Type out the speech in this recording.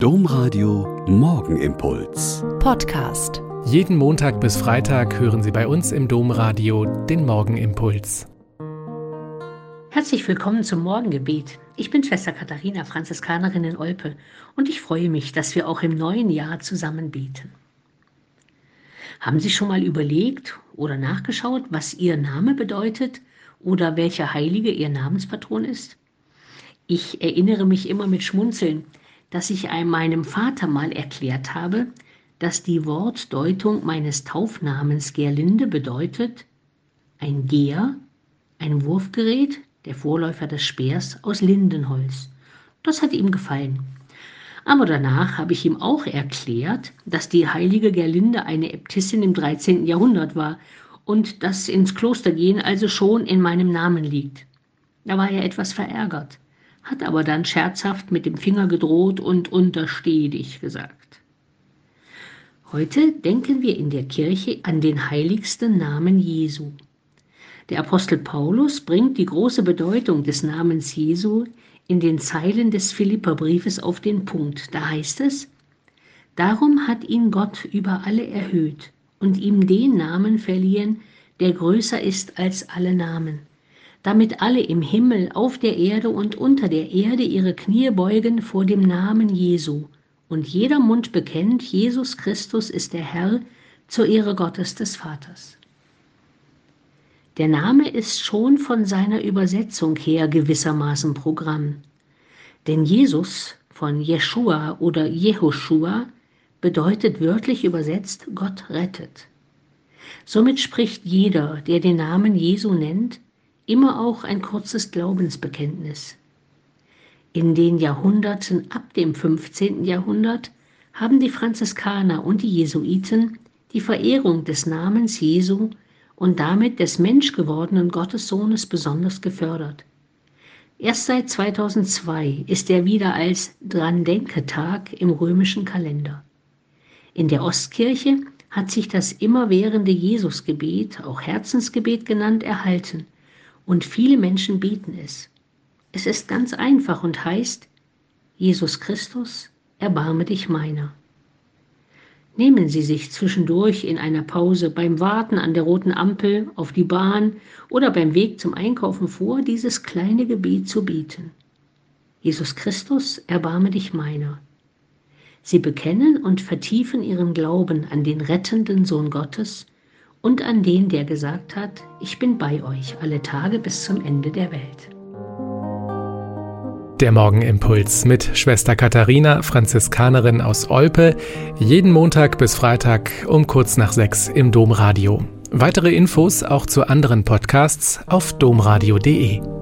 Domradio Morgenimpuls. Podcast. Jeden Montag bis Freitag hören Sie bei uns im Domradio den Morgenimpuls. Herzlich willkommen zum Morgengebet. Ich bin Schwester Katharina, Franziskanerin in Olpe, und ich freue mich, dass wir auch im neuen Jahr zusammen beten. Haben Sie schon mal überlegt oder nachgeschaut, was Ihr Name bedeutet oder welcher Heilige Ihr Namenspatron ist? Ich erinnere mich immer mit Schmunzeln, dass ich meinem Vater mal erklärt habe, dass die Wortdeutung meines Taufnamens Gerlinde bedeutet ein Geher, ein Wurfgerät, der Vorläufer des Speers aus Lindenholz. Das hat ihm gefallen. Aber danach habe ich ihm auch erklärt, dass die heilige Gerlinde eine Äbtissin im 13. Jahrhundert war und dass ins Kloster gehen also schon in meinem Namen liegt. Da war er etwas verärgert hat aber dann scherzhaft mit dem Finger gedroht und untersteh dich gesagt. Heute denken wir in der Kirche an den heiligsten Namen Jesu. Der Apostel Paulus bringt die große Bedeutung des Namens Jesu in den Zeilen des Philipperbriefes auf den Punkt. Da heißt es, Darum hat ihn Gott über alle erhöht und ihm den Namen verliehen, der größer ist als alle Namen damit alle im Himmel, auf der Erde und unter der Erde ihre Knie beugen vor dem Namen Jesu und jeder Mund bekennt, Jesus Christus ist der Herr zur Ehre Gottes des Vaters. Der Name ist schon von seiner Übersetzung her gewissermaßen Programm. Denn Jesus von Jeshua oder Jehoshua bedeutet wörtlich übersetzt Gott rettet. Somit spricht jeder, der den Namen Jesu nennt, immer auch ein kurzes Glaubensbekenntnis. In den Jahrhunderten ab dem 15. Jahrhundert haben die Franziskaner und die Jesuiten die Verehrung des Namens Jesu und damit des menschgewordenen Gottessohnes besonders gefördert. Erst seit 2002 ist er wieder als Dran-Denke-Tag im römischen Kalender. In der Ostkirche hat sich das immerwährende Jesusgebet, auch Herzensgebet genannt, erhalten – und viele Menschen beten es. Es ist ganz einfach und heißt, Jesus Christus, erbarme dich meiner. Nehmen Sie sich zwischendurch in einer Pause beim Warten an der roten Ampel, auf die Bahn oder beim Weg zum Einkaufen vor, dieses kleine Gebet zu beten. Jesus Christus, erbarme dich meiner. Sie bekennen und vertiefen ihren Glauben an den rettenden Sohn Gottes und an den, der gesagt hat, ich bin bei euch alle Tage bis zum Ende der Welt. Der Morgenimpuls mit Schwester Katharina, Franziskanerin aus Olpe, jeden Montag bis Freitag um kurz nach sechs im Domradio. Weitere Infos auch zu anderen Podcasts auf domradio.de.